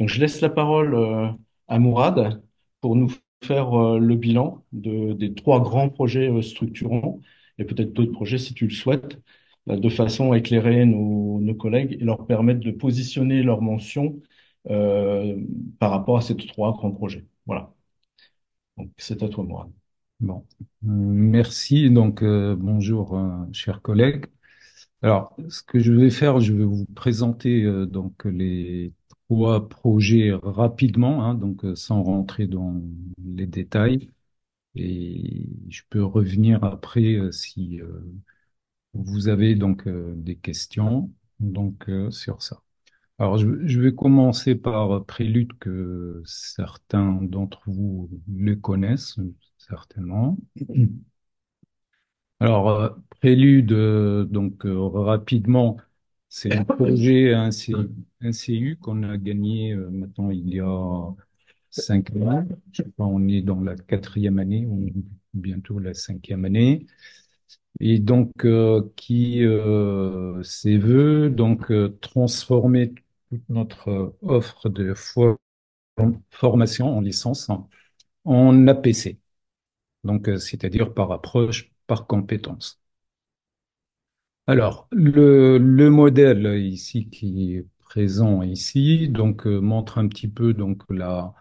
Donc, je laisse la parole euh, à Mourad pour nous faire euh, le bilan de, des trois grands projets euh, structurants et peut-être d'autres projets si tu le souhaites, de façon à éclairer nos, nos collègues et leur permettre de positionner leurs mentions euh, par rapport à ces trois grands projets. Voilà. Donc, c'est à toi, Mourad. Bon, merci. Donc, bonjour, chers collègues. Alors, ce que je vais faire, je vais vous présenter donc les trois projets rapidement, hein, donc euh, sans rentrer dans les détails. Et je peux revenir après euh, si euh, vous avez donc des questions donc sur ça. Alors, je, je vais commencer par Prélude que certains d'entre vous le connaissent certainement. Alors, Prélude, donc rapidement, c'est un projet, un, CU qu'on a gagné euh, maintenant il y a cinq ans. Je pas, on est dans la quatrième année, ou bientôt la cinquième année, et donc euh, qui euh, veut donc euh, transformer toute notre offre de fo- formation en licence en APC, donc c'est-à-dire par approche, par compétence. Alors, le, le modèle ici qui est présent ici, euh, montre un petit peu donc la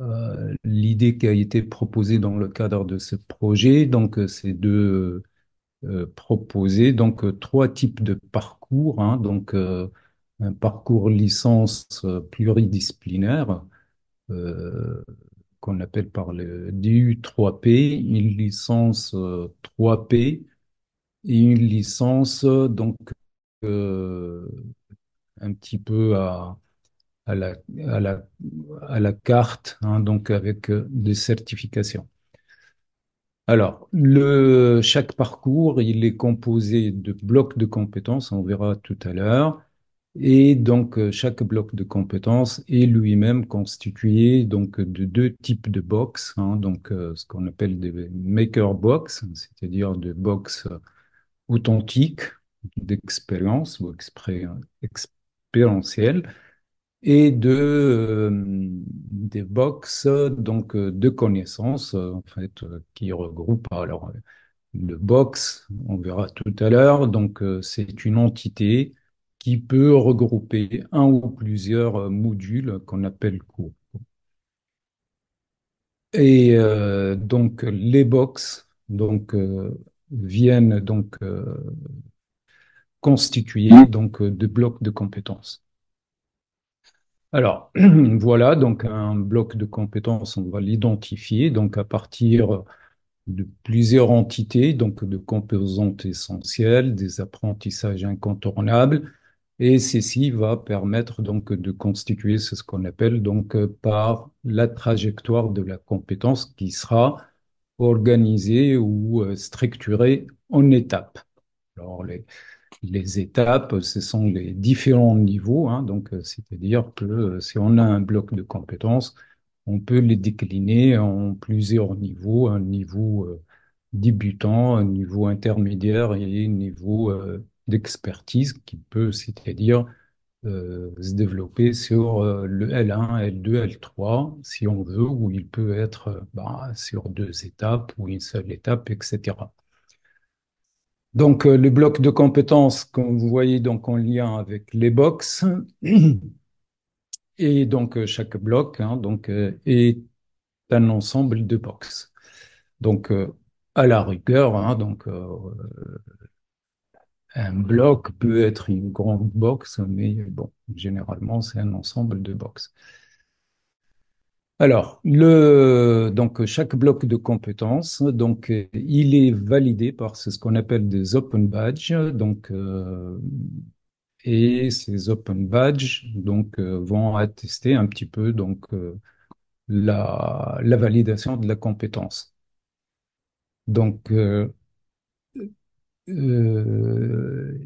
euh, l'idée qui a été proposée dans le cadre de ce projet. Donc, euh, c'est de proposer donc trois types de parcours. hein. donc, un parcours licence pluridisciplinaire qu'on appelle par le DU 3P, une licence euh, 3P et une licence donc euh, un petit peu à, la, carte, hein, donc avec euh, des certifications. Alors, chaque parcours, il est composé de blocs de compétences, on verra tout à l'heure, et donc euh, chaque bloc de compétences est lui-même constitué donc de deux types de box, hein, donc ce qu'on appelle des maker box, c'est-à-dire des box authentiques d'expérience ou expérientielles et de euh, des box donc euh, de connaissances euh, en fait qui regroupent. Alors le box on verra tout à l'heure donc c'est une entité qui peut regrouper un ou plusieurs modules qu'on appelle cours. Et donc les box donc viennent donc euh, constituer donc euh, de blocs de compétences. Alors, voilà, donc un bloc de compétences, on va l'identifier. Donc à partir de plusieurs entités, donc de composantes essentielles, des apprentissages incontournables, et ceci va permettre donc de constituer ce qu'on appelle donc par la trajectoire de la compétence qui sera organisée ou euh, structurée en étapes. Les, étapes, ce sont les différents niveaux, hein, donc euh, c'est-à-dire que euh, si on a un bloc de compétences, on peut les décliner en plusieurs niveaux, un niveau débutant, un niveau intermédiaire et un niveau d'expertise qui peut, c'est-à-dire se développer sur euh, le L1, L2, L3, si on veut, ou il peut être euh, bah, sur deux étapes ou une seule étape, etc. Donc, euh, le bloc de compétences, comme vous voyez, donc en lien avec les box, et donc euh, chaque bloc hein, donc, euh, est un ensemble de box. Donc, euh, à la rigueur, hein, donc, euh, un bloc peut être une grande box, mais bon, généralement, c'est un ensemble de box. Alors, le, donc, chaque bloc de compétences, donc, il est validé par ce qu'on appelle des open badges. Donc, euh, et ces open badges donc euh, vont attester un petit peu donc euh, la, validation de la compétence. Donc euh,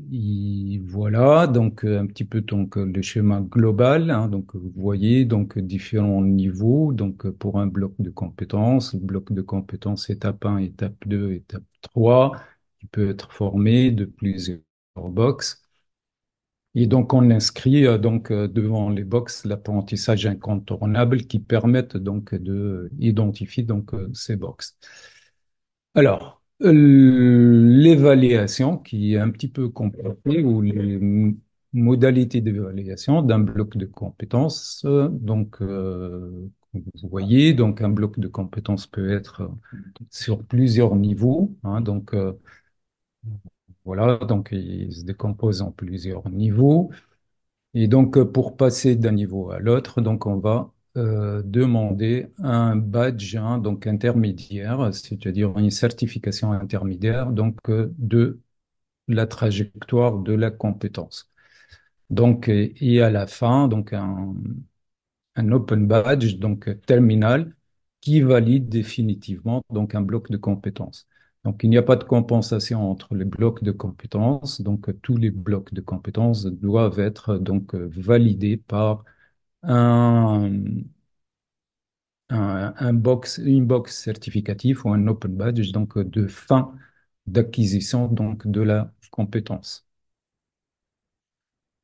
voilà donc euh, un petit peu donc euh, le schéma global. hein. donc vous voyez donc différents niveaux. Donc pour un bloc de compétences, bloc de compétences étape 1, étape 2, étape 3, qui peut être formé de plusieurs box. Et donc, on inscrit donc devant les box l'apprentissage incontournable qui permettent donc de identifier donc ces box. Alors, l'évaluation qui est un petit peu compliquée ou les modalités d'évaluation d'un bloc de compétences. euh, Donc, euh, vous voyez, donc un bloc de compétences peut être sur plusieurs niveaux. hein. donc, euh, voilà, donc il se décompose en plusieurs niveaux. Et donc, euh, pour passer d'un niveau à l'autre, donc on va euh, demander un badge, hein, donc intermédiaire, c'est-à-dire une certification intermédiaire, donc euh, de la trajectoire de la compétence. Donc, et, et à la fin, donc un, un open badge, donc terminal, qui valide définitivement donc un bloc de compétences. Donc, il n'y a pas de compensation entre les blocs de compétences. Donc, tous les blocs de compétences doivent être donc validés par un, un, box, une box certificatif ou un open badge donc de fin d'acquisition donc de la compétence.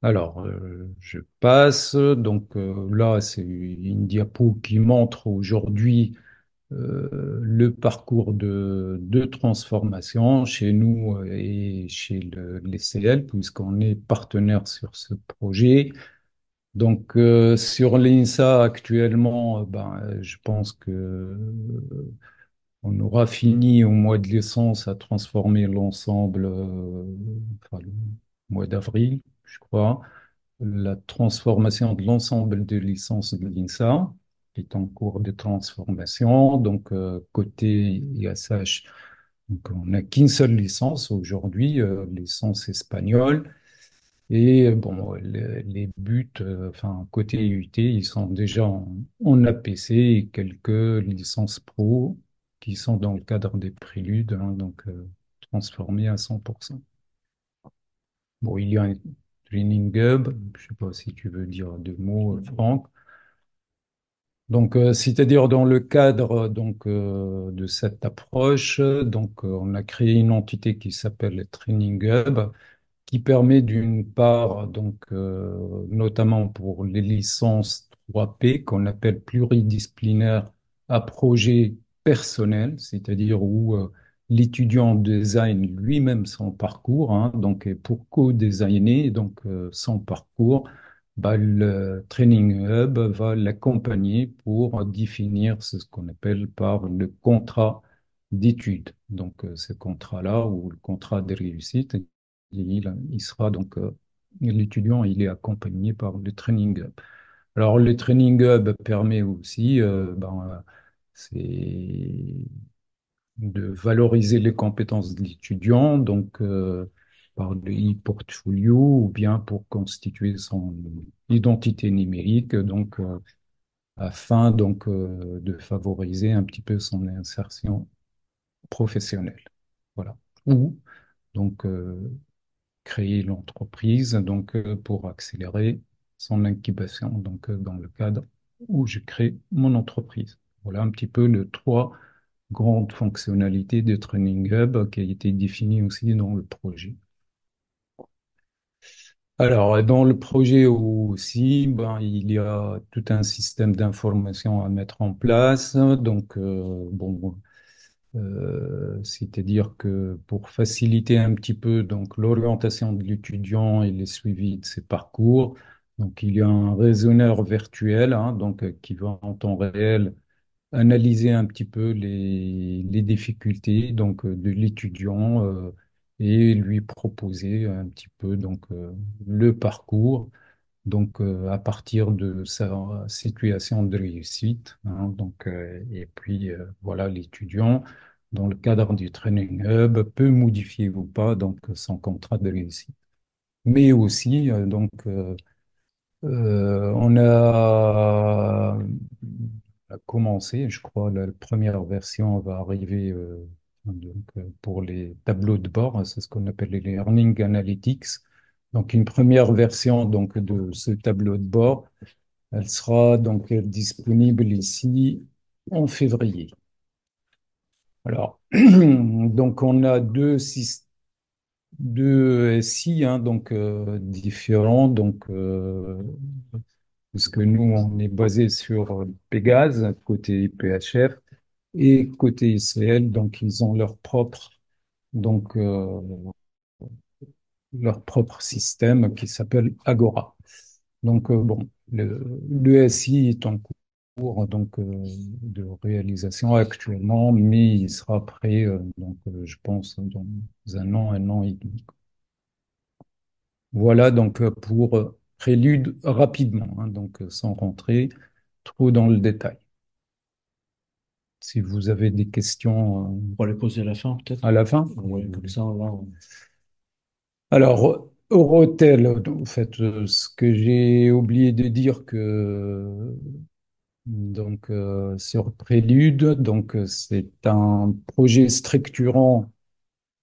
Alors, euh, je passe. Donc euh, là, c'est une diapo qui montre aujourd'hui euh, le parcours de, de transformation chez nous et chez le, les CL, puisqu'on est partenaire sur ce projet. Donc, euh, sur l'INSA, actuellement, euh, ben, euh, je pense que euh, on aura fini au mois de licence à transformer l'ensemble, euh, enfin, le mois d'avril, je crois, la transformation de l'ensemble des licences de l'INSA, qui est en cours de transformation. Donc, euh, côté ISH, on n'a qu'une seule licence aujourd'hui, licence espagnole. Et euh, bon, les, buts, euh, enfin, côté IUT, ils sont déjà en, APC et quelques licences pro qui sont dans le cadre des préludes, hein, donc euh, transformées à 100%. Bon, il y a un training hub, je sais pas si tu veux dire deux mots, euh, Franck. Donc, c'est-à-dire dans le cadre donc de cette approche, donc on a créé une entité qui s'appelle le Training Hub qui permet d'une part, donc, euh, notamment pour les licences 3P qu'on appelle pluridisciplinaires à projet personnel, c'est-à-dire où euh, l'étudiant design lui-même son parcours, hein, donc et pour co-designer donc euh, son parcours, bah, le Training Hub va l'accompagner pour définir ce qu'on appelle par le contrat d'études. Donc, ce contrat-là ou le contrat de réussite il, sera donc, euh, l'étudiant, il est accompagné par le Training Hub. Alors, le Training Hub permet aussi, euh, ben, euh, c'est de valoriser les compétences de l'étudiant, donc par le e-portfolio ou bien pour constituer son identité numérique, donc afin donc de favoriser un petit peu son insertion professionnelle. Voilà. Créer l'entreprise donc euh, pour accélérer son incubation donc euh, dans le cadre où je crée mon entreprise. Voilà un petit peu les trois grandes fonctionnalités de Training Hub qui a été définies aussi dans le projet. Alors, dans le projet aussi, ben, il y a tout un système d'information à mettre en place. Donc, euh, bon, euh, c'est-à-dire que pour faciliter un petit peu donc l'orientation de l'étudiant et les suivis de ses parcours, donc il y a un raisonneur virtuel hein, donc qui va en temps réel analyser un petit peu les, les difficultés donc de l'étudiant euh, et lui proposer un petit peu donc euh, le parcours donc euh, à partir de sa situation de réussite. hein, donc, euh, et puis euh, voilà, l'étudiant, dans le cadre du Training Hub, peut modifier ou pas donc son contrat de réussite. Mais aussi, donc, on a, commencé, je crois, la première version va arriver pour les tableaux de bord, c'est ce qu'on appelle les Learning Analytics. Donc, une première version donc, de ce tableau de bord, elle sera donc disponible ici en février. Alors, donc on a deux systèmes deux SI, hein, donc euh, différents, donc euh, parce que nous on est basé sur Pégase côté PHF et côté ICL, donc ils ont leur propre donc euh, leur propre système qui s'appelle Agora. Donc euh, bon, le, le SI est en cours donc euh, de réalisation actuellement, mais il sera prêt euh, donc je pense dans un an, un an et demi. Voilà donc pour prélude rapidement, hein, donc sans rentrer trop dans le détail. Si vous avez des questions On va les poser à la fin, peut-être. à la fin. Oui, comme ça, là, on- Alors, Eurotel, en fait, euh, ce que j'ai oublié de dire que donc euh, sur Prélude, donc euh, c'est un projet structurant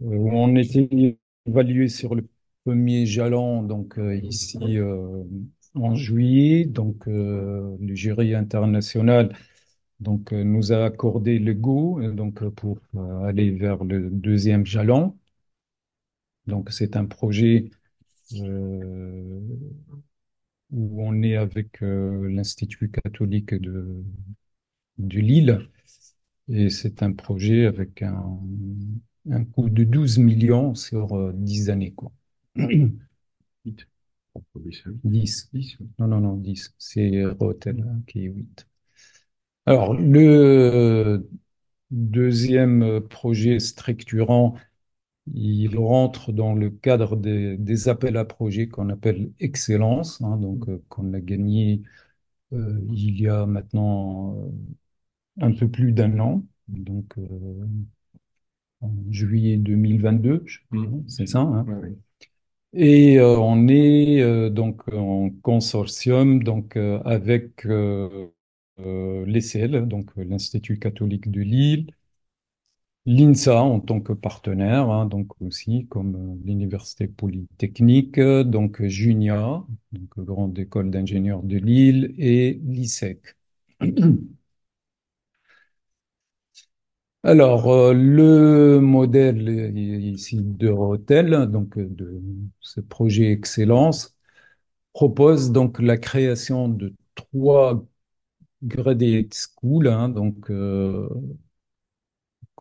où on était évalué sur le premier jalon, donc ici en juillet, donc le jury international donc nous a accordé le go euh, donc pour aller vers le deuxième jalon. Donc c'est un projet euh, où on est avec euh, l'Institut catholique de, de Lille. Et c'est un projet avec un, un coût de 12 millions sur euh, 10 années, quoi. Vite. Oui, c'est oui. 10. Dix, oui. Non, non, non, 10. C'est Rotel hein, qui est 8. Alors, le deuxième projet structurant, il rentre dans le cadre des, des appels à projets qu'on appelle Excellence, hein, donc euh, qu'on a gagné euh, il y a maintenant euh, un peu plus d'un an, donc euh, en juillet 2022, je crois, Mhm. c'est ça, hein. Ouais, ouais. Et on est donc en consortium donc avec l'ECL, donc l'Institut catholique de Lille, l'INSA en tant que partenaire, hein, donc aussi comme euh, l'Université polytechnique, euh, donc Junia, donc Grande École d'ingénieurs de Lille, et l'ISEC. Alors, euh, le modèle ici de Rotel, donc de ce projet Excellence, propose donc la création de trois graduate schools, hein, donc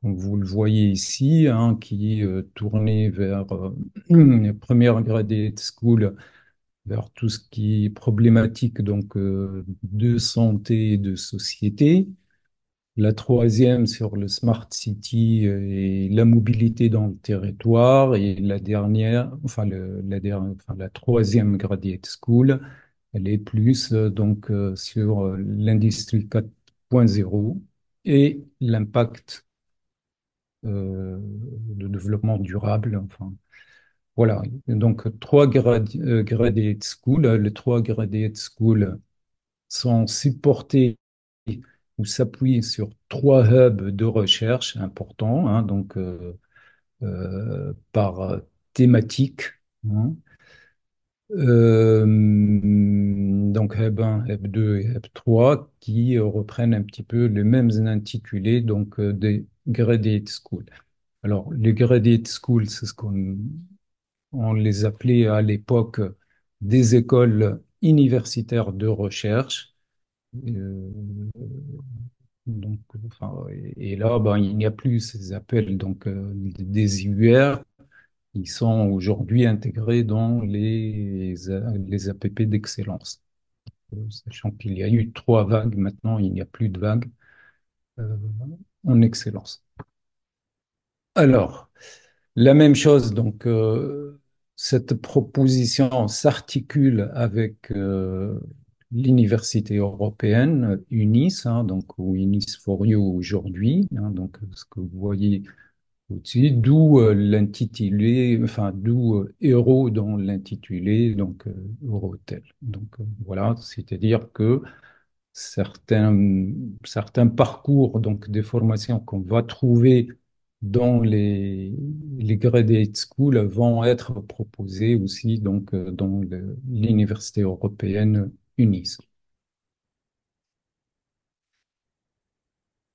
comme vous le voyez ici, hein, qui est euh, tourné vers euh, la première graduate school vers tout ce qui est problématique donc euh, de santé et de société. La troisième sur le Smart City et la mobilité dans le territoire. Et la dernière, enfin, le- la troisième Graduate School, elle est plus donc sur l'industrie 4.0 et l'impact de développement durable. Enfin, voilà. Donc, trois grad- euh, Graduate School. Les trois Graduate School sont supportés ou s'appuient sur trois hubs de recherche importants, hein, donc euh, euh, par euh, thématique. hein. Euh, donc Hub 1, Hub 2 et Hub 3 qui euh, reprennent un petit peu les mêmes intitulés donc euh, des Graduate School. Alors les Graduate Schools, c'est ce qu'on on les appelait à l'époque des écoles universitaires de recherche. Euh, donc, enfin, et, là, ben, il n'y a plus ces appels donc, euh, des IUR qui sont aujourd'hui intégrés dans les, les APP d'excellence. Euh, Sachant qu'il y a eu trois vagues, maintenant il n'y a plus de vagues euh, en excellence. Alors, la même chose, donc, euh, cette proposition s'articule avec euh, l'université européenne UNIS, hein, donc ou UNIS for You aujourd'hui, hein, donc ce que vous voyez au-dessus, d'où euh, l'intitulé, enfin d'où euh, héros dans l'intitulé, donc euh, Eurotel. Donc voilà, c'est-à-dire que certains, certains parcours, donc des formations qu'on va trouver dans les, les graduate schools vont être proposés aussi donc euh, dans l'université européenne UNIS.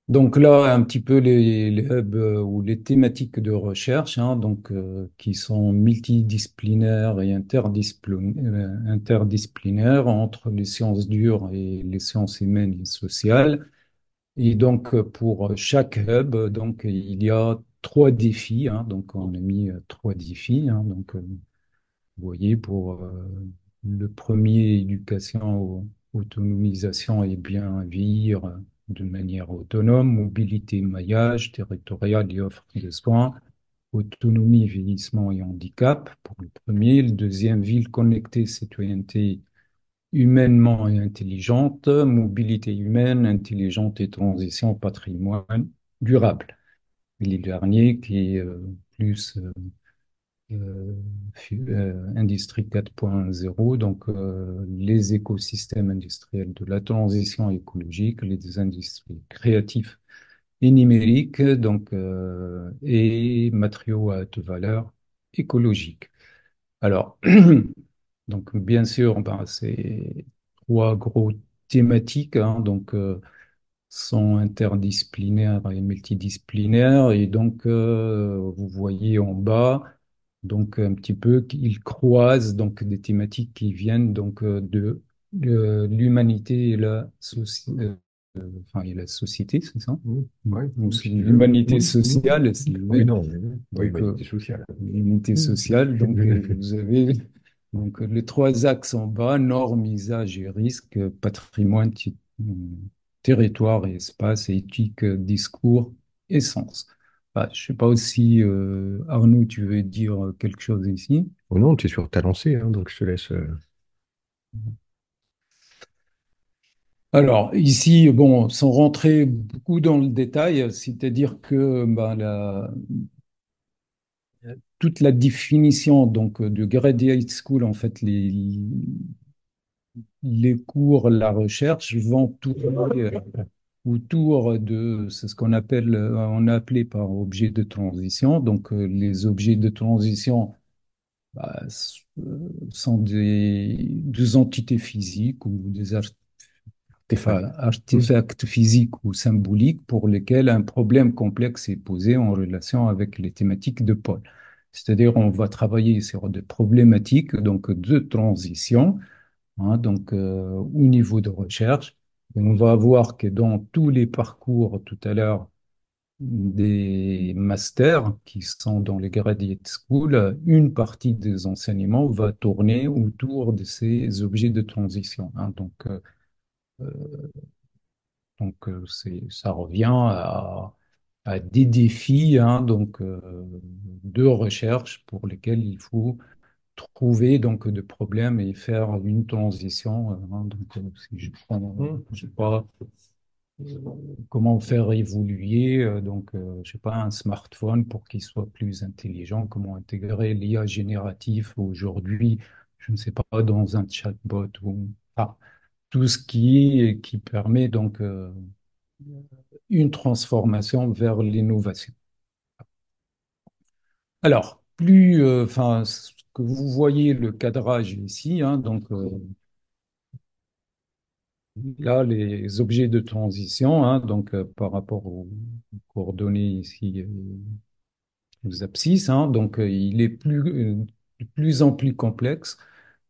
Donc là, un petit peu les, hubs euh, ou les thématiques de recherche, hein, donc, euh, qui sont multidisciplinaires et euh, interdisciplinaires entre les sciences dures et les sciences humaines et sociales. Et donc, euh, pour chaque hub, donc, il y a trois défis. hein. donc, on a mis trois défis. hein. donc, vous voyez, pour le premier, éducation, au- autonomisation et bien euh, de manière autonome, mobilité, maillage territorial et offre de soins, autonomie, vieillissement et handicap pour le premier. Le deuxième, ville connectée, citoyenneté humainement et intelligente, mobilité humaine, intelligente et transition patrimoine durable. Et le dernier qui est euh, plus euh, euh, Industrie 4.0, donc euh, les écosystèmes industriels de la transition écologique, les industries créatives et numériques, donc, euh, et matériaux à haute valeur écologique. Alors, donc bien sûr, ben, c'est trois gros thématiques, hein, donc sont interdisciplinaires et multidisciplinaires. Et donc, vous voyez en bas, donc un petit peu qu'ils croisent donc des thématiques qui viennent donc euh, de euh, l'humanité et la soci- euh, enfin, et la société, c'est ça? Oui, l'humanité sociale, oui, non, mais oui, oui, donc, euh, humanité sociale. l'unité sociale. Donc, vous avez donc, les trois axes en bas, normes, usage et risque, euh, patrimoine, territoire et espace, éthique, discours et sens. Bah, je sais pas si euh, Arnaud, tu veux dire quelque chose ici. Oh non, tu es sur ta lancée, hein, donc je te laisse. euh, Alors, ici, bon, sans rentrer beaucoup dans le détail, c'est-à-dire que bah, la, toute la définition donc, de graduate school, en fait, les, les cours, la recherche vont tourner euh, autour de c'est ce qu'on appelle, euh, on a appelé par objet de transition. Donc, euh, les objets de transition bah, euh, sont des, des entités physiques ou des artefacts physiques ou symboliques pour lesquels un problème complexe est posé en relation avec les thématiques de Paul. C'est-à-dire, on va travailler sur des problématiques donc de transition hein, donc euh, au niveau de recherche. On va voir que dans tous les parcours tout à l'heure des masters qui sont dans les graduate school, une partie des enseignements va tourner autour de ces objets de transition. hein. donc, euh, euh, c'est, ça revient à, des défis hein, donc, euh, de recherche pour lesquels il faut trouver donc de problèmes et faire une transition. euh, hein. donc, euh, si je prends, Mm. je sais pas, comment faire évoluer, euh, donc, je sais pas, un smartphone pour qu'il soit plus intelligent, comment intégrer l'IA génératif aujourd'hui, je ne sais pas, dans un chatbot ou ah, tout ce qui, qui permet donc euh, une transformation vers l'innovation. Alors, plus, enfin, que vous voyez le cadrage ici, hein, donc euh, là, les objets de transition, hein, donc euh, par rapport aux coordonnées ici, euh, aux abscisses, hein, donc il est plus, de plus en plus complexe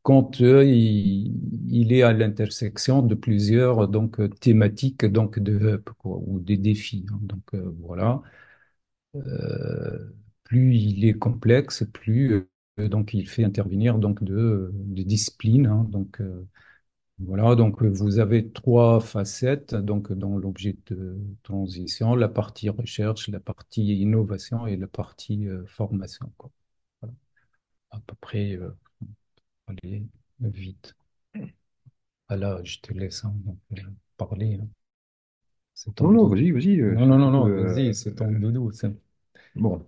quand il, est à l'intersection de plusieurs donc thématiques donc de hub, quoi, ou des défis. hein. donc voilà. Plus il est complexe, plus donc il fait intervenir donc de, de disciplines. hein. donc euh, voilà, donc euh, vous avez trois facettes donc dans l'objet de transition, la partie recherche, la partie innovation et la partie euh, formation. Quoi. Voilà. À peu près, euh, allez, vite. Ah là, je te laisse hein, donc, euh, parler. hein. Non, non, vas-y, vas-y. euh, Non, non, non, non, euh, vas-y, c'est ton doudou. Bon,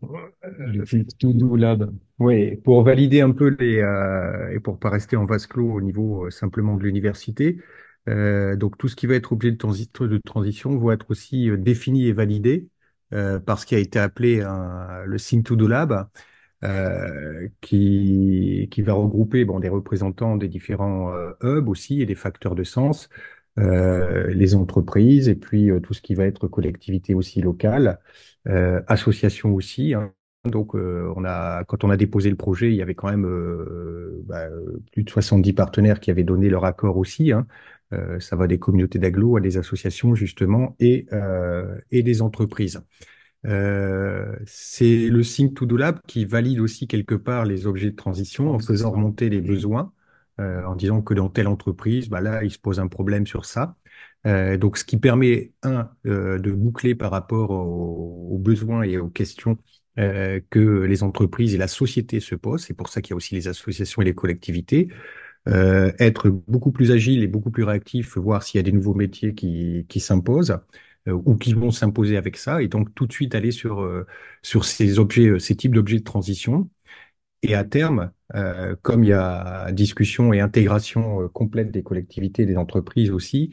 le truc tout doux là. Oui, pour valider un peu les euh, et pour pas rester en vase clos au niveau euh, simplement de l'université, euh, donc tout ce qui va être objet de, transi- de transition va être aussi euh, défini et validé euh, par ce qui a été appelé un- le Think to Do Lab, euh, qui qui va regrouper bon des représentants des différents euh, hubs aussi et des facteurs de sens euh, les entreprises et puis euh, tout ce qui va être collectivité aussi locale, euh, association aussi. hein. Donc, euh, on a, quand on a déposé le projet, il y avait quand même euh, bah, plus de 70 partenaires qui avaient donné leur accord aussi. hein. Euh, ça va des communautés d'agglos à des associations justement et, euh, et des entreprises. Euh, c'est le Think to Do Lab qui valide aussi quelque part les objets de transition en faisant remonter les besoins, euh, en disant que dans telle entreprise, bah là, il se pose un problème sur ça. Euh, donc, ce qui permet, un, euh, de boucler par rapport aux, besoins et aux questions euh, que les entreprises et la société se posent. C'est pour ça qu'il y a aussi les associations et les collectivités. Être beaucoup plus agile et beaucoup plus réactif, voir s'il y a des nouveaux métiers qui, s'imposent ou qui vont s'imposer avec ça, et donc tout de suite aller sur, sur ces objets, ces types d'objets de transition. Et à terme, comme il y a discussion et intégration complète des collectivités, des entreprises aussi,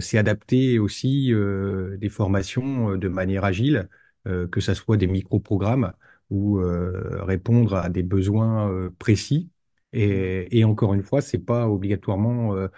c'est adapter aussi euh, des formations euh, de manière agile, euh, que ça soit des micro-programmes ou euh, répondre à des besoins euh, précis. Et, encore une fois, c'est pas obligatoirement euh,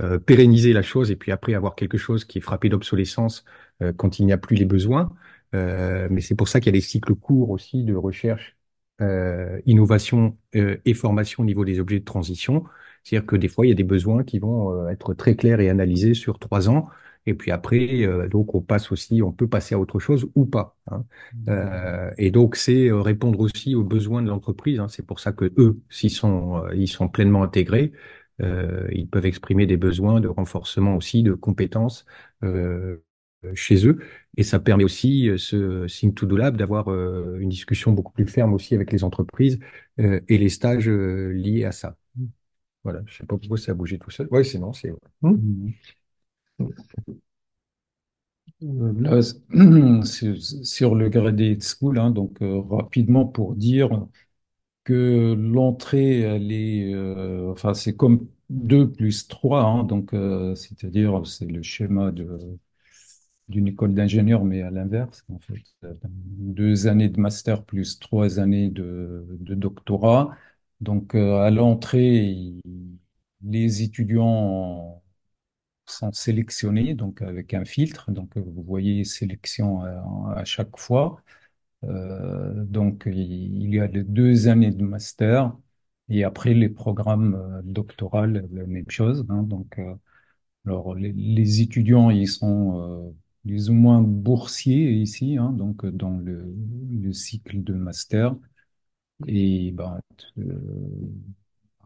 euh, pérenniser la chose et puis après avoir quelque chose qui est frappé d'obsolescence euh, quand il n'y a plus les besoins. Euh, mais c'est pour ça qu'il y a des cycles courts aussi de recherche, euh, innovation euh, et formation au niveau des objets de transition. C'est-à-dire que des fois, il y a des besoins qui vont euh, être très clairs et analysés sur trois ans. Et puis après, euh, donc on passe aussi, on peut passer à autre chose ou pas. hein. Euh, et donc c'est répondre aussi aux besoins de l'entreprise. hein. C'est pour ça que eux, s'ils sont, ils sont pleinement intégrés, euh, ils peuvent exprimer des besoins de renforcement aussi de compétences chez eux. Et ça permet aussi, ce Think to Do Lab, d'avoir une discussion beaucoup plus ferme aussi avec les entreprises et les stages liés à ça. Voilà, je sais pas pourquoi ça a bougé tout seul. Ouais, c'est non, c'est... Euh, Là, sur le Graduate School, hein, donc euh, rapidement pour dire que l'entrée, elle est, euh, enfin, c'est comme 2 plus 3, hein, donc c'est-à-dire c'est le schéma de, d'une école d'ingénieur, mais à l'inverse, en fait, deux années de master plus trois années de, de doctorat. Donc euh, à l'entrée, les étudiants sont sélectionnés donc avec un filtre. Donc vous voyez sélection à, à chaque fois. Euh, donc il y a les deux années de master et après les programmes euh, doctoraux, la même chose. hein. donc euh, alors les, les étudiants ils sont euh, plus ou moins boursiers ici, hein, donc euh, dans le, le cycle de master. Et ben, euh,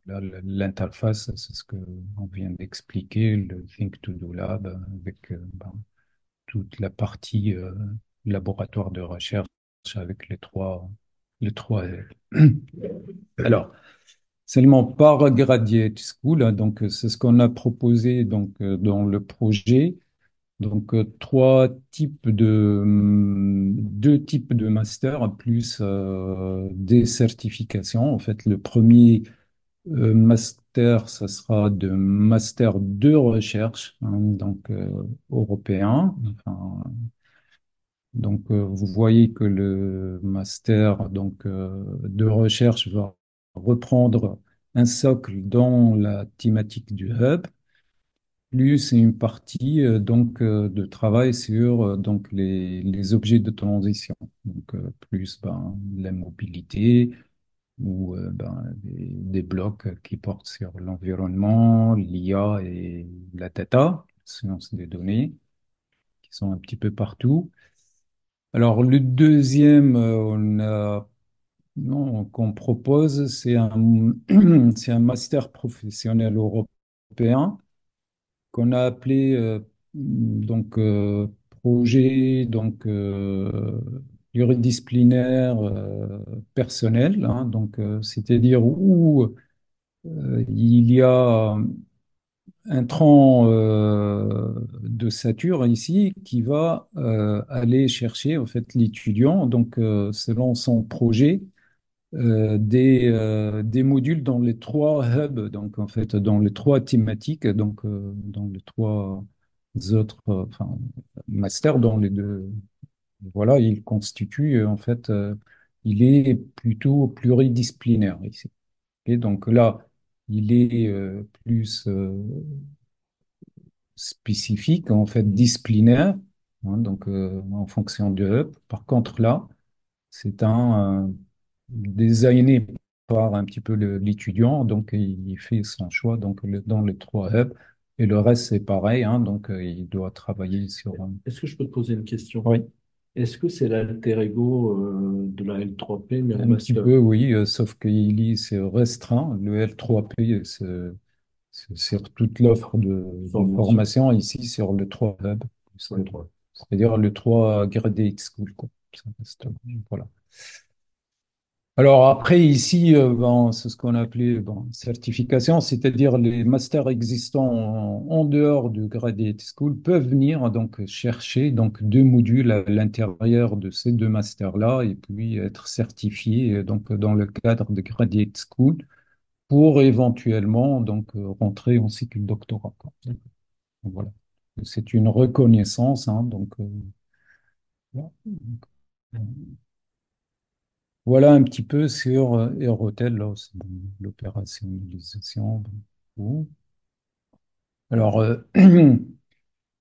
L'interface, c'est ce que on vient d'expliquer, le Think to Do Lab, avec euh, ben, toute la partie euh, laboratoire de recherche avec les trois, les trois. Alors, seulement par Graduate School, hein, donc c'est ce qu'on a proposé donc euh, dans le projet. Donc euh, trois types de hum, deux types de master plus euh, des certifications. En fait, le premier euh, master, ça sera de master de recherche, hein, donc européen. Donc, vous voyez que le master de recherche va reprendre un socle dans la thématique du hub, plus une partie euh, donc euh, de travail sur euh, donc les, les objets de transition. Donc, plus ben, la mobilité ou ben, des, blocs qui portent sur l'environnement, l'IA et la data, sciences des données, qui sont un petit peu partout. Alors, le deuxième on a, qu'on propose, c'est un, c'est un master professionnel européen qu'on a appelé euh, donc euh, projet donc euh, pluridisciplinaire personnel, hein, donc c'est-à-dire où il y a un tronc de Saturne ici qui va aller chercher en fait l'étudiant. Donc selon son projet euh, des euh, des modules dans les trois hubs donc en fait dans les trois thématiques donc euh, dans les trois autres enfin masters dans les deux voilà il constitue en fait il est plutôt pluridisciplinaire ici et donc là il est plus spécifiques, en fait disciplinaires, hein, donc en fonction de hub. Par contre, là, c'est un designé par un petit peu l'étudiant, donc il, fait son choix donc le- dans les trois hubs. Et le reste, c'est pareil, hein, donc euh, il doit travailler sur... Est-ce que je peux te poser une question? Oui, Est-ce que c'est l'alter ego euh, de la L3P, mais un petit peu, oui, euh, sauf qu'il y c'est restreint. Le L3P, c'est sur toute l'offre de, de Formation. ici sur le 3 hub. C'est-à-dire le 3 Graduate School, quoi. Ça reste, voilà. Alors après, ici, euh, c'est ce qu'on appelait certification, c'est-à-dire les masters existants en, dehors du Graduate School peuvent venir donc chercher donc deux modules à l'intérieur de ces deux masters-là et puis être certifiés euh, donc dans le cadre de Graduate School pour éventuellement donc rentrer en cycle doctorat. voilà. C'est une reconnaissance, hein, euh, voilà un petit peu sur bon, l'opérationnalisation. Alors, euh,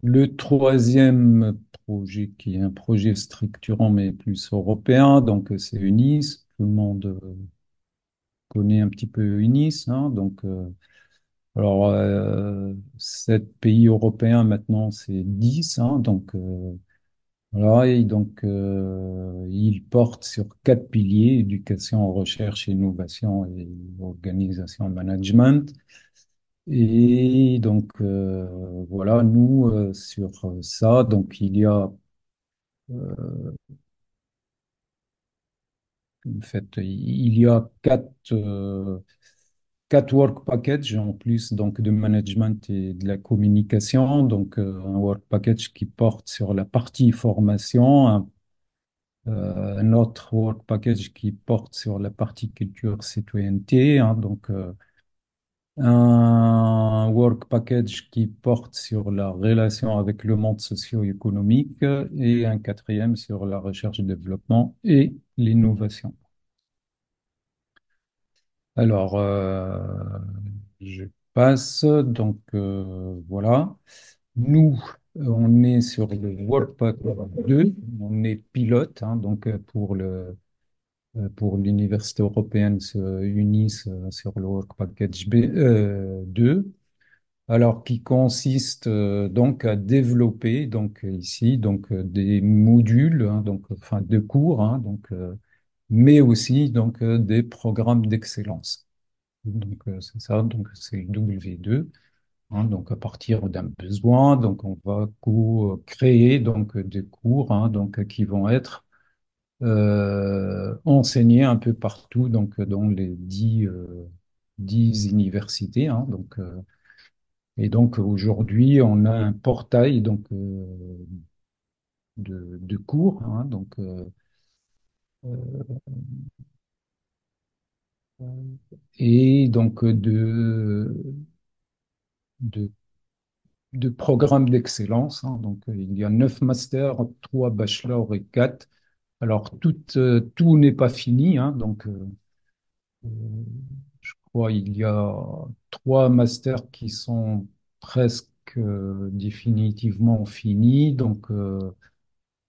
le troisième projet, qui est un projet structurant, mais plus européen, donc euh, c'est UNIS. Tout le monde euh, connaît un petit peu UNIS. hein, donc, alors, sept pays européens maintenant, c'est 10. hein, donc, Voilà, et donc euh, il porte sur quatre piliers, éducation, recherche, innovation et organisation management. Et donc euh, voilà, nous euh, sur ça, donc il y a en fait il y a quatre quatre work packages en plus donc de management et de la communication. Donc euh, un work package qui porte sur la partie formation, un Euh, un autre work package qui porte sur la partie culture citoyenneté, hein, donc euh, un work package qui porte sur la relation avec le monde socio-économique et un quatrième sur la recherche et développement et l'innovation. Alors, euh, je passe, donc euh, voilà. Nous, on est sur le work package 2, on est pilote, hein, donc euh, pour l'Université européenne se unissent sur le Work Package B, euh, 2, alors qui consiste donc à développer donc ici donc des modules, hein, donc enfin de cours, hein, donc mais aussi donc euh, des programmes d'excellence. Donc euh, c'est ça, donc c'est le W2. hein, donc à partir d'un besoin, donc on va créer donc des cours hein, donc qui vont être euh, enseigné un peu partout, donc dans les dix, euh, dix universités. hein, donc, euh, et donc aujourd'hui, on a un portail donc, de, de cours, hein, donc, et donc de, de, de programmes d'excellence. hein. donc il y a neuf masters, trois bachelors et quatre. Alors tout, euh, tout n'est pas fini, hein, donc euh, Je crois il y a trois masters qui sont presque euh, définitivement finis, donc euh, euh,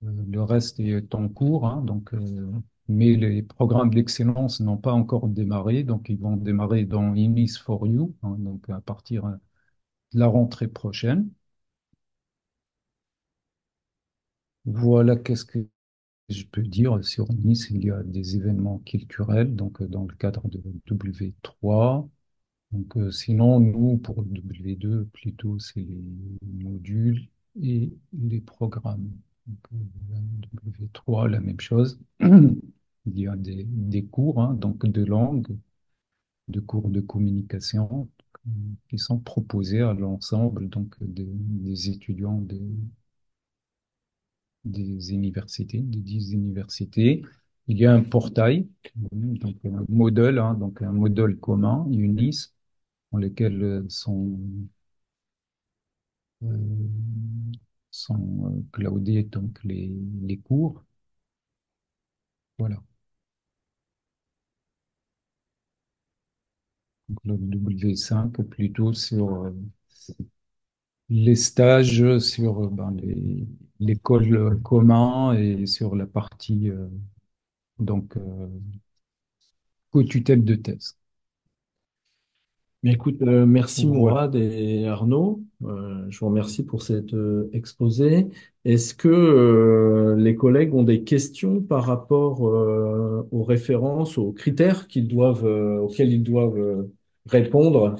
le reste est en cours, hein, donc, euh, mais les programmes d'excellence n'ont pas encore démarré, donc ils vont démarrer dans English for You, hein, donc à partir euh, de la rentrée prochaine. Voilà qu'est-ce que je peux dire sur Nice. Il y a des événements culturels, donc euh, dans le cadre de W3. Donc, euh, sinon, nous, pour le W2, plutôt, c'est les modules et les programmes. Donc, euh, W3, la même chose. Il y a des, des cours, hein, donc de langue, de cours de communication, qui sont proposés à l'ensemble donc des, des étudiants des, des universités, des dix universités. Il y a un portail, donc un modèle, hein, donc un modèle commun, UNIS, dans lesquels euh, sont, euh, sont euh, cloudés donc les, les cours. Voilà. Donc le W5 plutôt sur, euh, les stages sur euh, ben, l'école commun et sur la partie donc co-tutelle de thèse. Mais écoute, euh, merci. Mourad et Arnaud. Euh, je vous remercie pour cet euh, exposé. Est-ce que les collègues ont des questions par rapport aux références, aux critères qu'ils doivent, auxquels ils doivent répondre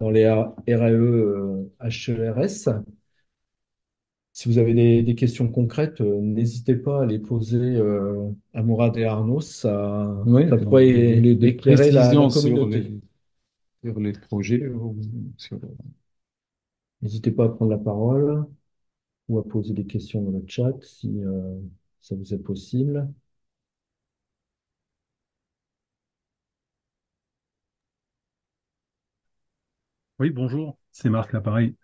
dans les RAE HERS? Si vous avez des, des questions concrètes, euh, n'hésitez pas à les poser euh, à Mourad et Arnaud. Ça, Oui, ça donc, pourrait des éclairer la, sur les, sur les projets sur... N'hésitez pas à prendre la parole ou à poser des questions dans le chat si euh, ça vous est possible. Oui, bonjour, c'est Marc l'appareil.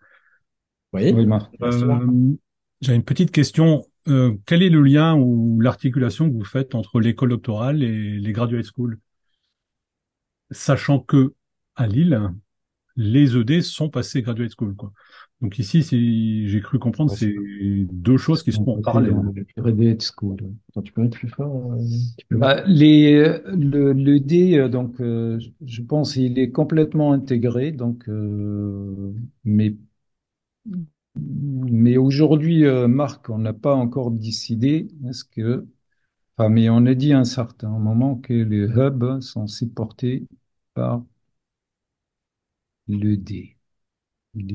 Oui, Oui, Marc. Euh, j'ai une petite question. Euh, quel est le lien ou l'articulation que vous faites entre l'école doctorale et les graduate schools, sachant que à Lille, les ED sont passés graduate school, quoi. Donc ici, j'ai cru comprendre, c'est deux choses qui On sont en parallèle. graduate school. Attends, tu peux mettre plus fort, euh, tu peux Bah, les, le, le D, euh, donc, euh, je pense il est complètement intégré, donc, euh, mais, mais aujourd'hui, euh, Marc, on n'a pas encore décidé, est-ce que, enfin, mais on a dit à un certain moment que les hubs sont supportés par le D. Il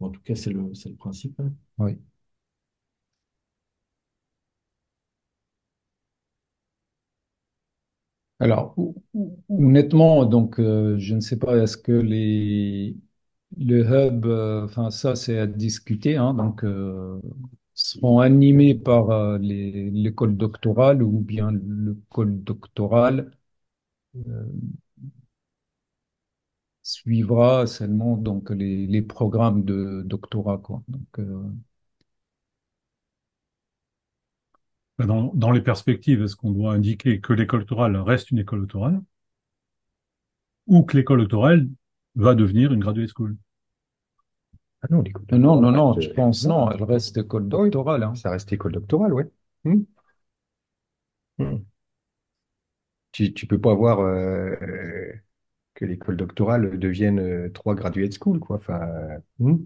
En tout cas, c'est le, c'est le principe. Oui. Alors, hon- hon- honnêtement, donc, euh, je ne sais pas, est-ce que les, le hub, euh, enfin, ça, c'est à discuter, hein, donc, euh, seront animés par l'école doctorale ou bien l'école doctorale euh, suivra seulement donc les, les programmes de doctorat, quoi. Donc, euh, Dans, dans les perspectives, est-ce qu'on doit indiquer que l'école doctorale reste une école doctorale ou que l'école doctorale va devenir une graduate school? Ah non, non, non, je pense non, elle reste école oui, doctorale, hein. ça reste école doctorale, ouais. Hmm. Hmm. Tu, tu peux pas avoir euh, que l'école doctorale devienne euh, trois graduate school, quoi. Enfin, hmm.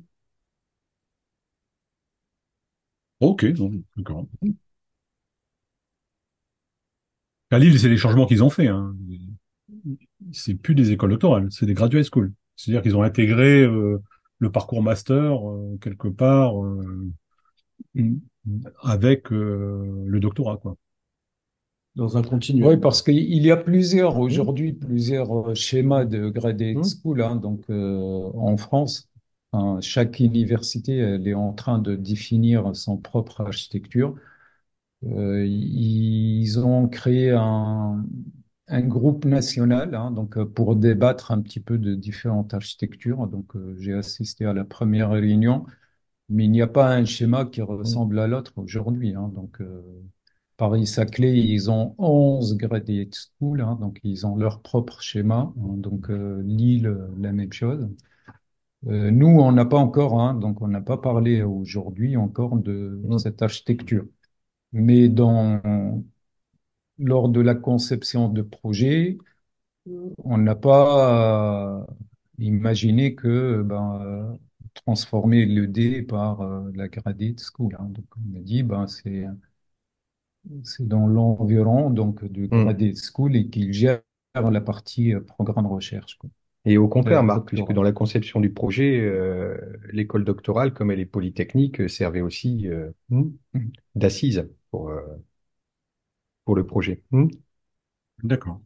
Ok, d'accord. À c'est les changements qu'ils ont fait. Hein. C'est plus des écoles doctorales, c'est des graduate schools. C'est-à-dire qu'ils ont intégré euh, le parcours master euh, quelque part euh, avec euh, le doctorat. Dans un Oui, continuum. parce qu'il y a plusieurs, aujourd'hui, plusieurs euh, schémas de graduate Hmm. school hein, donc, euh, en France. Hein, chaque université, elle est en train de définir son propre architecture. Euh, ils ont créé un, un groupe national hein, donc, pour débattre un petit peu de différentes architectures. Donc, euh, j'ai assisté à la première réunion, mais il n'y a pas un schéma qui ressemble à l'autre aujourd'hui. hein. donc, euh, Paris-Saclay, ils ont 11 graduate schools, hein, donc ils ont leur propre schéma. hein. donc, euh, Lille, euh, la même chose. Euh, nous, on n'a pas encore, hein, donc on n'a pas parlé aujourd'hui encore de Mm. cette architecture. Mais dans, lors de la conception de projet, on n'a pas euh, imaginé que ben, transformer le D par la graduate school. hein. Donc on a dit ben c'est c'est dans l'environ donc de Hmm. graduate school et qu'il gère la partie euh, programme de recherche. Quoi. Et au contraire, Marc, doctorat. puisque dans la conception du projet, euh, l'école doctorale, comme elle est polytechnique, euh, servait aussi euh, hmm, d'assise pour, euh, pour le projet. Hmm. D'accord.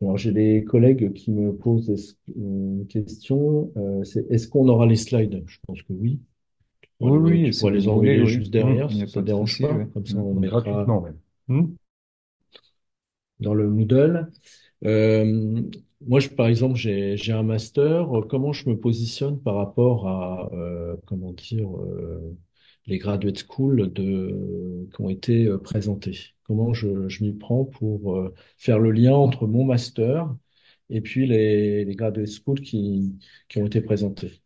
Alors, j'ai des collègues qui me posent une question. Euh, c'est est-ce qu'on aura les slides? Je pense que oui. Oui, oui, tu si pourrais vous les envoyer oui. juste derrière, a ça ne dérange souci, pas. Comme ça, on mettra gratuitement même. Dans le Moodle. Euh, moi, je, par exemple, j'ai, j'ai un master. Comment je me positionne par rapport à, euh, comment dire, euh, les graduate schools de, qui ont été euh, présentés? Comment je, je m'y prends pour euh, faire le lien entre mon master et puis les, les graduate schools qui, qui ont été présentés?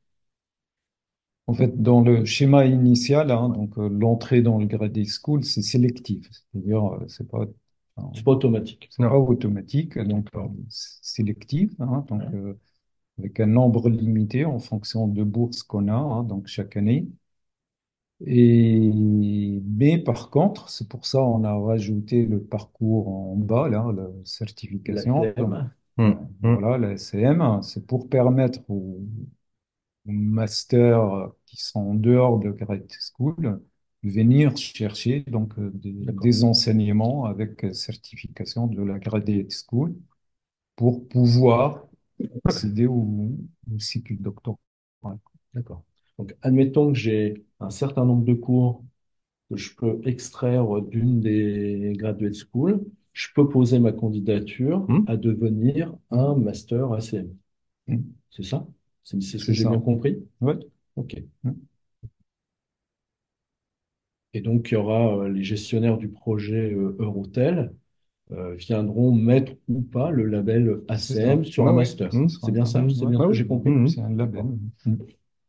En fait, dans le schéma initial, hein, donc euh, l'entrée dans le graduate school, c'est sélectif. C'est-à-dire, euh, c'est pas, enfin, C'est pas automatique. c'est pas automatique, donc euh, sélectif, hein, donc euh, avec un nombre limité en fonction de bourses qu'on a, hein, donc chaque année. Et mais par contre, c'est pour ça on a rajouté le parcours en bas là, la La certification. Donc, thème. Hmm. Hmm. voilà, la SCM, c'est pour permettre aux, aux masters qui sont en dehors de Grad School venir chercher donc euh, des, enseignements avec certification de la Graduate School pour pouvoir accéder au, au cycle doctoral. D'accord. Donc, admettons que j'ai un certain nombre de cours que je peux extraire d'une des graduate schools. Je peux poser ma candidature Hmm. à devenir un master ACM. Hmm. C'est ça? C'est ce que j'ai bien compris? Ouais. Ok. Hmm. Et donc, il y aura euh, les gestionnaires du projet euh, Eurotel euh, viendront mettre ou pas le label ACM sur un master. Hmm. C'est bien ça? C'est Ouais. bien ce que j'ai compris? Hmm. C'est un label.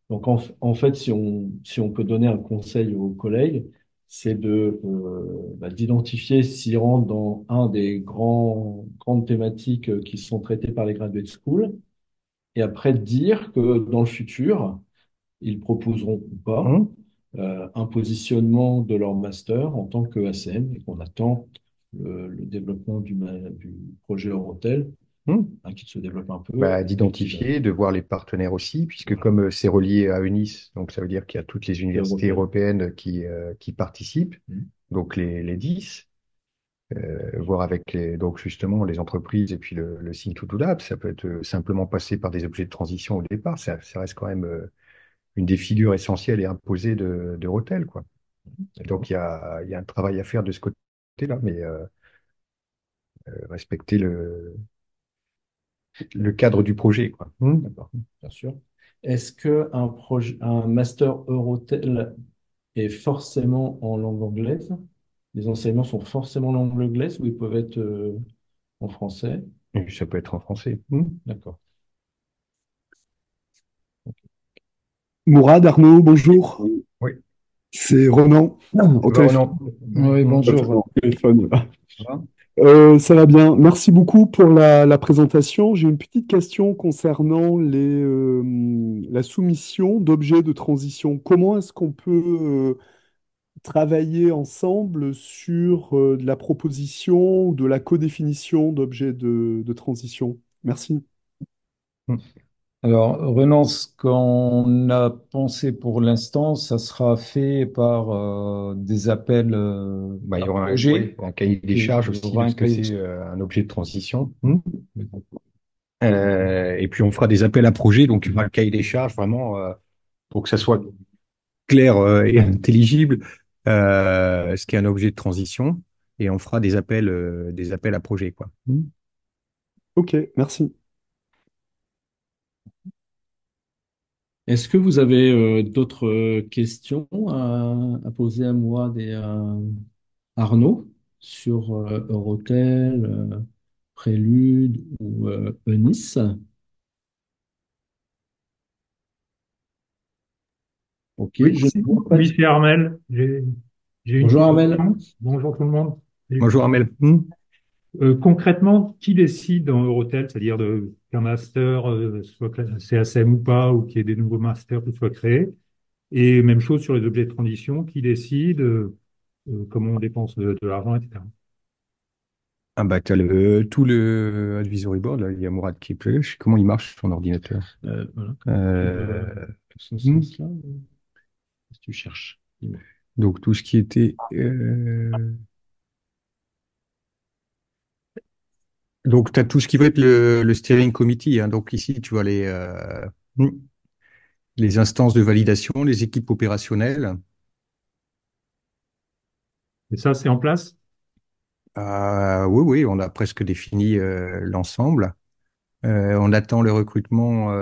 Donc, en, en fait, si on, si on peut donner un conseil aux collègues, c'est de, euh, bah, d'identifier s'ils rentrent dans un des grands, grandes thématiques qui sont traitées par les graduate schools, et après dire que dans le futur, ils proposeront ou pas Hmm. euh, un positionnement de leur master en tant que ACM, et qu'on attend le, le développement du, projet Eurotel, Hmm. hein, qui se développe un peu. Bah, d'identifier, de voir les partenaires aussi, puisque comme euh, c'est relié à UNIS, donc ça veut dire qu'il y a toutes les universités Européenne. européennes qui, euh, qui participent, Mhm. donc les, les 10, euh, voir avec les, donc justement les entreprises et puis le, le Think to Do Lab, ça peut être euh, simplement passer par des objets de transition au départ, ça, ça reste quand même euh, une des figures essentielles et imposées de, de Rotel, quoi. Donc il y a, y a un travail à faire de ce côté-là, mais euh, respecter le, le cadre du projet, quoi. D'accord, bien sûr. Est-ce que un projet, un master Eurotel est forcément en langue anglaise? Les enseignements sont forcément en langue anglaise ou ils peuvent être euh, en français? Et ça peut être en français. Hmm. D'accord. Mourad, Arnaud, bonjour. Oui. C'est Ronan au non. Oui, bonjour. Au téléphone. Ça va? Euh, ça va bien. Merci beaucoup pour la, la présentation. J'ai une petite question concernant les, euh, la soumission d'objets de transition. Comment est-ce qu'on peut euh, travailler ensemble sur euh, de la proposition ou de la codéfinition d'objets de, de transition? Merci. Alors, Renan, ce qu'on a pensé pour l'instant, ça sera fait par euh, des appels euh, Bah, il y aura un, projet. oui, un cahier des charges aussi, parce que c'est euh, un objet de transition. Hmm. Euh, et puis on fera des appels à projets, donc il y aura le cahier des charges vraiment euh, pour que ça soit clair euh, et intelligible, euh, ce qui est un objet de transition? Et on fera des appels, euh, des appels à projets, quoi. Hmm. Ok, merci. Est-ce que vous avez euh, d'autres euh, questions à, à poser à moi et à Arnaud sur euh, Eurotel, euh, Prélude ou euh, Eunice? Ok, Oui, je ne vois pas. oui, c'est Armel. Bonjour, Armel. Bonjour tout le monde. Bonjour Armel. Hmm. Euh, concrètement, qui décide dans Eurotel, c'est-à-dire qu'un master euh, soit CACM ou pas, ou qu'il y ait des nouveaux masters qui soient créés? Et même chose sur les objets de transition, qui décide euh, comment on dépense de, de l'argent, etc. Ah bah le, tout le advisory board, là, il y a Mourad qui est plus. Comment il marche son ordinateur. Voilà. Que tu cherches? Donc tout ce qui était euh, Donc, tu as tout ce qui va être le, le steering committee. hein. Donc, ici, tu vois les. euh, les instances de validation, les équipes opérationnelles. Et ça, c'est en place? Euh, oui, oui, on a presque défini euh, l'ensemble. On attend le recrutement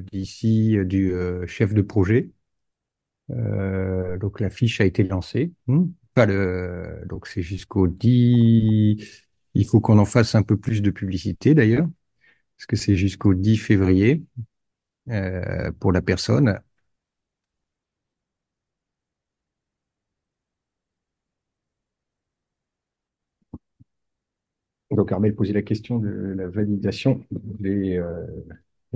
d'ici du chef de projet. Euh, donc la fiche a été lancée. Hmm. Pas le, donc c'est jusqu'au 10. Il faut qu'on en fasse un peu plus de publicité d'ailleurs, parce que c'est jusqu'au 10 février euh, pour la personne. Donc Armel posait la question de la validation des, euh,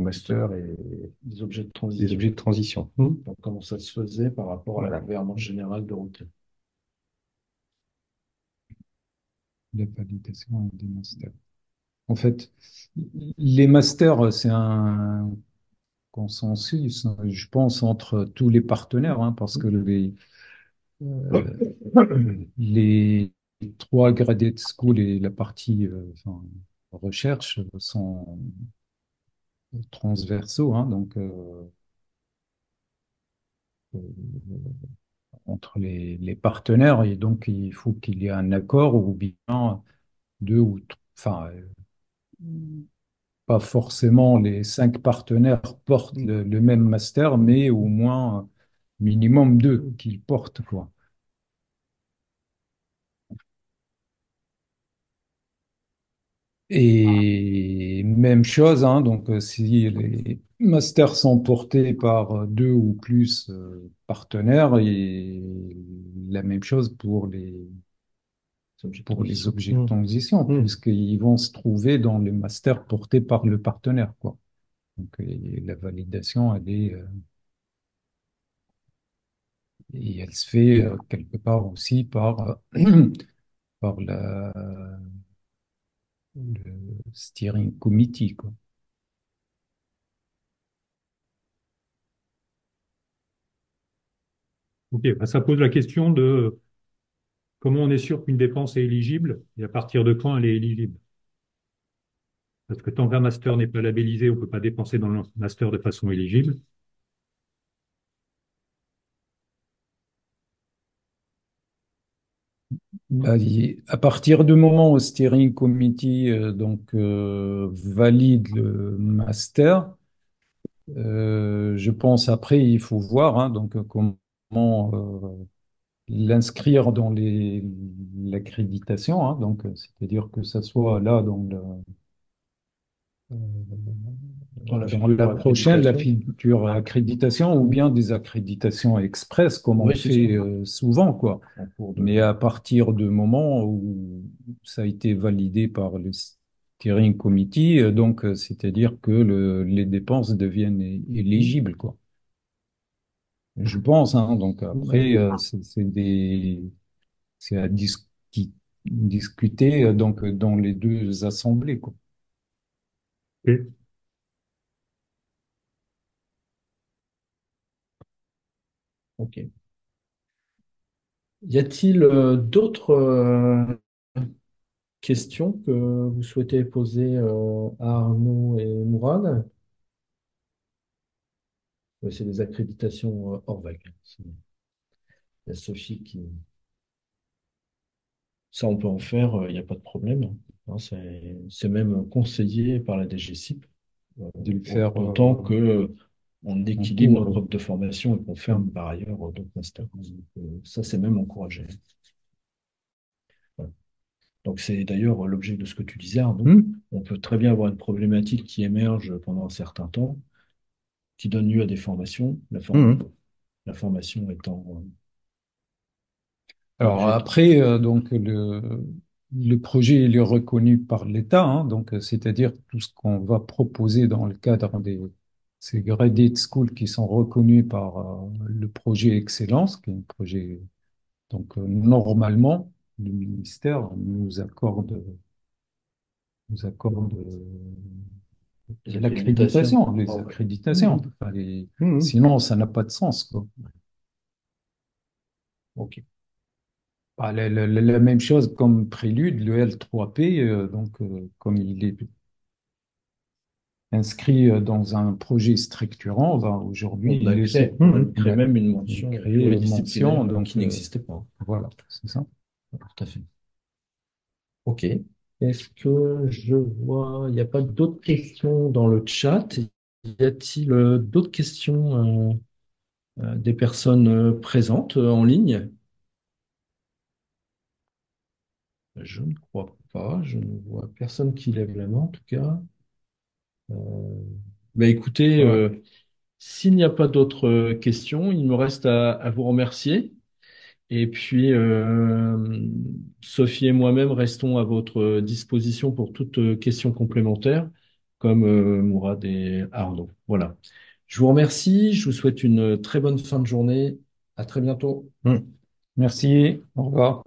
des masters et Des objets de des transition. objets de transition. Hmm. Donc, comment ça se faisait par rapport à la Voilà. gouvernance générale de route. La validation des masters. En fait, les masters, c'est un consensus, je pense, entre tous les partenaires, hein, parce que les, euh, les trois graduate school et la partie euh, enfin, recherche sont transversaux, hein, donc euh, euh, entre les, les partenaires, et donc il faut qu'il y ait un accord ou bien deux ou trois, enfin, euh, pas forcément les cinq partenaires portent le, le même master, mais au moins minimum deux qu'ils portent, quoi. Et même chose, hein, donc euh, si les masters sont portés par euh, deux ou plus euh, partenaires, et la même chose pour les, Ces objets de pour les transition. objets de transition, puisqu'ils vont se trouver dans les masters portés par le partenaire, quoi. Donc la validation, elle est, euh, et elle se fait euh, quelque part aussi par, euh, par la, le steering committee, quoi. Ok, bah, ça pose la question de comment on est sûr qu'une dépense est éligible et à partir de quand elle est éligible. Parce que tant qu'un master n'est pas labellisé, on ne peut pas dépenser dans le master de façon éligible. Bah, il- à partir du moment où steering committee euh, donc euh, valide le master, euh, je pense après il faut voir hein, donc comment l'inscrire dans l'accréditation, hein, donc c'est-à-dire que ça soit là dans le Dans la dans future la prochaine, la accréditation. future accréditation ou bien des accréditations express comme on Oui, fait euh, souvent quoi. De- Mais à partir du moment où ça a été validé par le steering committee, euh, donc euh, c'est-à-dire que le- les dépenses deviennent éligibles, quoi. Je pense, hein, donc après, euh, c'est des, c'est à discu- discuter donc dans les deux assemblées, quoi. Ok. Y a-t-il euh, d'autres euh, questions que vous souhaitez poser euh, à Arnaud et Mourad? Ouais, C'est des accréditations euh, hors vague. C'est- Il y a Sophie qui... Ça, on peut en faire, il n'y a pas de problème. Hein, c'est c'est même conseillé par la DGCIP, euh, De le faire, autant euh, que on équilibre notre offre de formation et qu'on ferme par ailleurs euh, d'autres masters. Donc, euh, ça, c'est même encouragé. Voilà. Donc, c'est d'ailleurs l'objet de ce que tu disais, Arnaud. Hmm On peut très bien avoir une problématique qui émerge pendant un certain temps, qui donne lieu à des formations, la, la formation étant euh, Alors après, euh, donc le, le projet il est reconnu par l'État, hein, donc euh, c'est-à-dire tout ce qu'on va proposer dans le cadre des ces graduate schools qui sont reconnus par euh, le projet Excellence, qui est un projet donc euh, normalement le ministère nous accorde nous accorde l'accréditation, les accréditations. Enfin, les-. Sinon, ça n'a pas de sens, quoi. Ok. Bah, la, la- la- la même chose comme prélude, le L3P, euh, donc euh, comme il est inscrit euh, dans un projet structurant va aujourd'hui On créé, on a il créé a- même une mention créé une pluridisciplinaire mention, donc, qui euh, n'existait pas. Voilà, c'est ça. Tout à fait. Ok. Est-ce que je vois, il n'y a pas d'autres questions dans le chat? Y a-t-il euh, d'autres questions euh, euh, des personnes présentes en ligne? Je ne crois pas. Je ne vois personne qui lève la main, en tout cas. Euh, bah, écoutez, Ouais. euh, s'il n'y a pas d'autres euh, questions, il me reste à, à vous remercier. Et puis, euh, Sophie et moi-même restons à votre disposition pour toute question complémentaire, comme euh, Mourad et Arnaud. Voilà. Je vous remercie. Je vous souhaite une très bonne fin de journée. À très bientôt. Merci, au revoir.